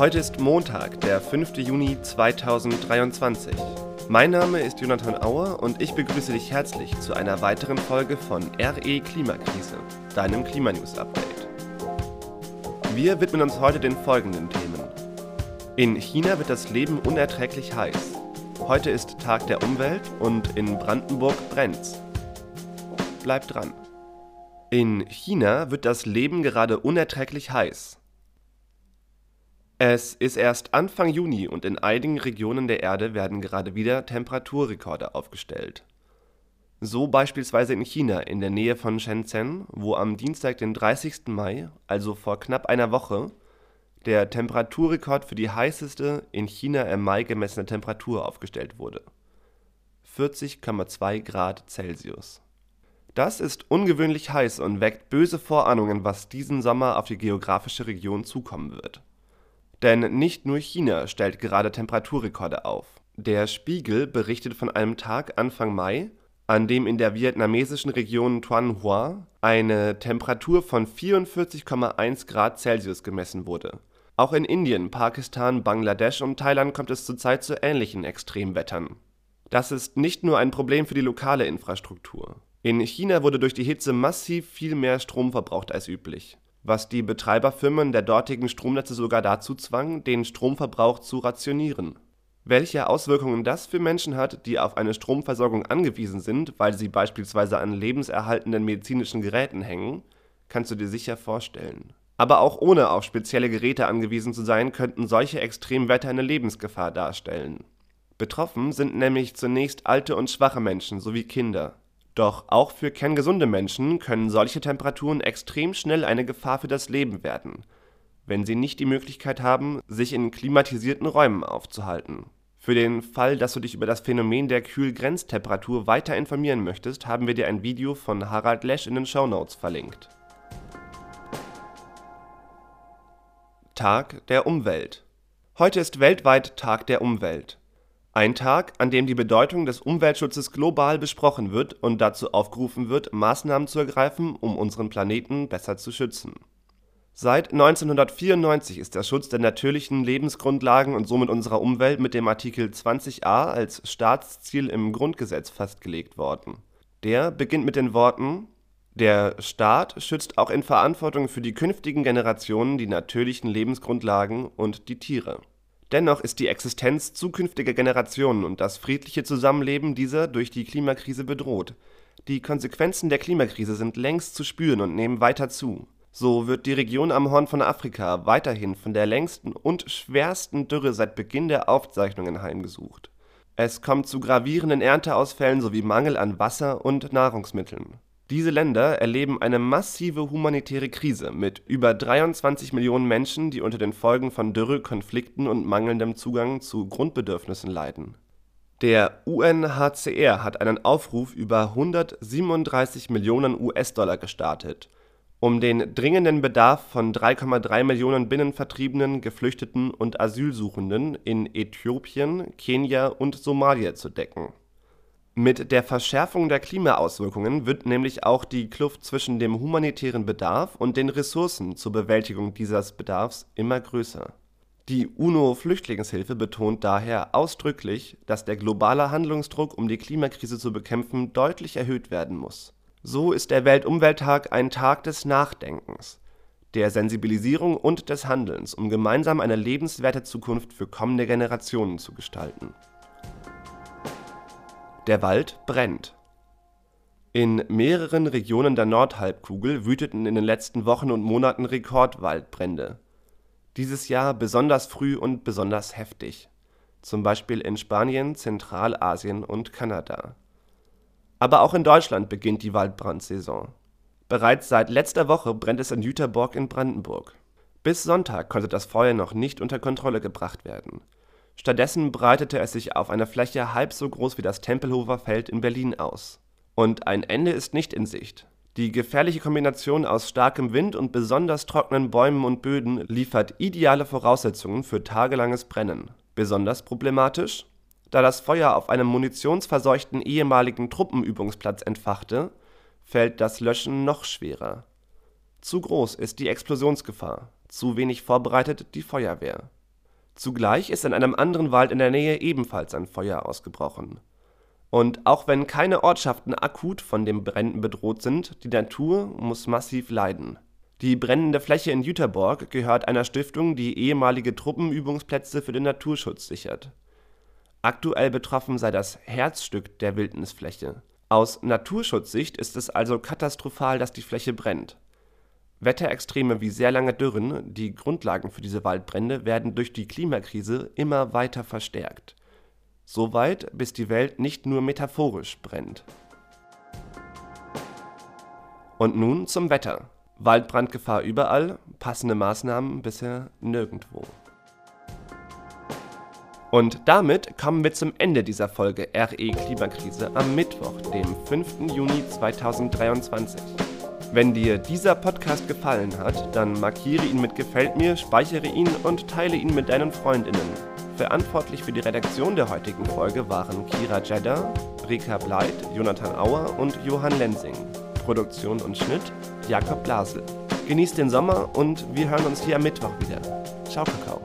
Heute ist Montag, der 5. Juni 2023. Mein Name ist Jonathan Auer und ich begrüße dich herzlich zu einer weiteren Folge von RE Klimakrise, deinem Klimanews Update. Wir widmen uns heute den folgenden Themen. In China wird das Leben unerträglich heiß. Heute ist Tag der Umwelt und in Brandenburg brennt's. Bleib dran. In China wird das Leben gerade unerträglich heiß. Es ist erst Anfang Juni und in einigen Regionen der Erde werden gerade wieder Temperaturrekorde aufgestellt. So beispielsweise in China in der Nähe von Shenzhen, wo am Dienstag, den 30. Mai, also vor knapp einer Woche, der Temperaturrekord für die heißeste in China im Mai gemessene Temperatur aufgestellt wurde: 40,2 Grad Celsius. Das ist ungewöhnlich heiß und weckt böse Vorahnungen, was diesen Sommer auf die geografische Region zukommen wird denn nicht nur China stellt gerade Temperaturrekorde auf. Der Spiegel berichtet von einem Tag Anfang Mai, an dem in der vietnamesischen Region Tuan Hoa eine Temperatur von 44,1 Grad Celsius gemessen wurde. Auch in Indien, Pakistan, Bangladesch und Thailand kommt es zurzeit zu ähnlichen Extremwettern. Das ist nicht nur ein Problem für die lokale Infrastruktur. In China wurde durch die Hitze massiv viel mehr Strom verbraucht als üblich was die Betreiberfirmen der dortigen Stromnetze sogar dazu zwang, den Stromverbrauch zu rationieren. Welche Auswirkungen das für Menschen hat, die auf eine Stromversorgung angewiesen sind, weil sie beispielsweise an lebenserhaltenden medizinischen Geräten hängen, kannst du dir sicher vorstellen. Aber auch ohne auf spezielle Geräte angewiesen zu sein, könnten solche Extremwetter eine Lebensgefahr darstellen. Betroffen sind nämlich zunächst alte und schwache Menschen sowie Kinder doch auch für kerngesunde Menschen können solche Temperaturen extrem schnell eine Gefahr für das Leben werden, wenn sie nicht die Möglichkeit haben, sich in klimatisierten Räumen aufzuhalten. Für den Fall, dass du dich über das Phänomen der Kühlgrenztemperatur weiter informieren möchtest, haben wir dir ein Video von Harald Lesch in den Shownotes verlinkt. Tag der Umwelt Heute ist weltweit Tag der Umwelt. Ein Tag, an dem die Bedeutung des Umweltschutzes global besprochen wird und dazu aufgerufen wird, Maßnahmen zu ergreifen, um unseren Planeten besser zu schützen. Seit 1994 ist der Schutz der natürlichen Lebensgrundlagen und somit unserer Umwelt mit dem Artikel 20a als Staatsziel im Grundgesetz festgelegt worden. Der beginnt mit den Worten Der Staat schützt auch in Verantwortung für die künftigen Generationen die natürlichen Lebensgrundlagen und die Tiere Dennoch ist die Existenz zukünftiger Generationen und das friedliche Zusammenleben dieser durch die Klimakrise bedroht. Die Konsequenzen der Klimakrise sind längst zu spüren und nehmen weiter zu. So wird die Region am Horn von Afrika weiterhin von der längsten und schwersten Dürre seit Beginn der Aufzeichnungen heimgesucht. Es kommt zu gravierenden Ernteausfällen sowie Mangel an Wasser und Nahrungsmitteln diese Länder erleben eine massive humanitäre Krise mit über 23 Millionen Menschen, die unter den Folgen von Dürre, Konflikten und mangelndem Zugang zu Grundbedürfnissen leiden. Der UNHCR hat einen Aufruf über 137 Millionen US-Dollar gestartet, um den dringenden Bedarf von 3,3 Millionen Binnenvertriebenen, Geflüchteten und Asylsuchenden in Äthiopien, Kenia und Somalia zu decken mit der Verschärfung der Klimaauswirkungen wird nämlich auch die Kluft zwischen dem humanitären Bedarf und den Ressourcen zur Bewältigung dieses Bedarfs immer größer. Die UNO-Flüchtlingshilfe betont daher ausdrücklich, dass der globale Handlungsdruck, um die Klimakrise zu bekämpfen, deutlich erhöht werden muss. So ist der Weltumwelttag ein Tag des Nachdenkens, der Sensibilisierung und des Handelns, um gemeinsam eine lebenswerte Zukunft für kommende Generationen zu gestalten der Wald brennt. In mehreren Regionen der Nordhalbkugel wüteten in den letzten Wochen und Monaten Rekordwaldbrände. Dieses Jahr besonders früh und besonders heftig, zum Beispiel in Spanien, Zentralasien und Kanada. Aber auch in Deutschland beginnt die Waldbrandsaison. Bereits seit letzter Woche brennt es in Jüterborg in Brandenburg. Bis Sonntag konnte das Feuer noch nicht unter Kontrolle gebracht werden Stattdessen breitete es sich auf einer Fläche halb so groß wie das Tempelhofer Feld in Berlin aus. Und ein Ende ist nicht in Sicht. Die gefährliche Kombination aus starkem Wind und besonders trockenen Bäumen und Böden liefert ideale Voraussetzungen für tagelanges Brennen. Besonders problematisch, da das Feuer auf einem munitionsverseuchten ehemaligen Truppenübungsplatz entfachte, fällt das Löschen noch schwerer. Zu groß ist die Explosionsgefahr, zu wenig vorbereitet die Feuerwehr Zugleich ist in einem anderen Wald in der Nähe ebenfalls ein Feuer ausgebrochen. Und auch wenn keine Ortschaften akut von den Bränden bedroht sind, die Natur muss massiv leiden. Die brennende Fläche in Jüterborg gehört einer Stiftung, die ehemalige Truppenübungsplätze für den Naturschutz sichert. Aktuell betroffen sei das Herzstück der Wildnisfläche. Aus Naturschutzsicht ist es also katastrophal, dass die Fläche brennt. Wetterextreme wie sehr lange Dürren, die Grundlagen für diese Waldbrände, werden durch die Klimakrise immer weiter verstärkt. Soweit, bis die Welt nicht nur metaphorisch brennt. Und nun zum Wetter. Waldbrandgefahr überall, passende Maßnahmen bisher nirgendwo. Und damit kommen wir zum Ende dieser Folge RE Klimakrise am Mittwoch, dem 5. Juni 2023. Wenn dir dieser Podcast gefallen hat, dann markiere ihn mit Gefällt mir, speichere ihn und teile ihn mit deinen Freundinnen. Verantwortlich für die Redaktion der heutigen Folge waren Kira Jeddah, Rika Bleit, Jonathan Auer und Johann Lensing. Produktion und Schnitt Jakob Blasel. Genießt den Sommer und wir hören uns hier am Mittwoch wieder. Ciao, Kakao.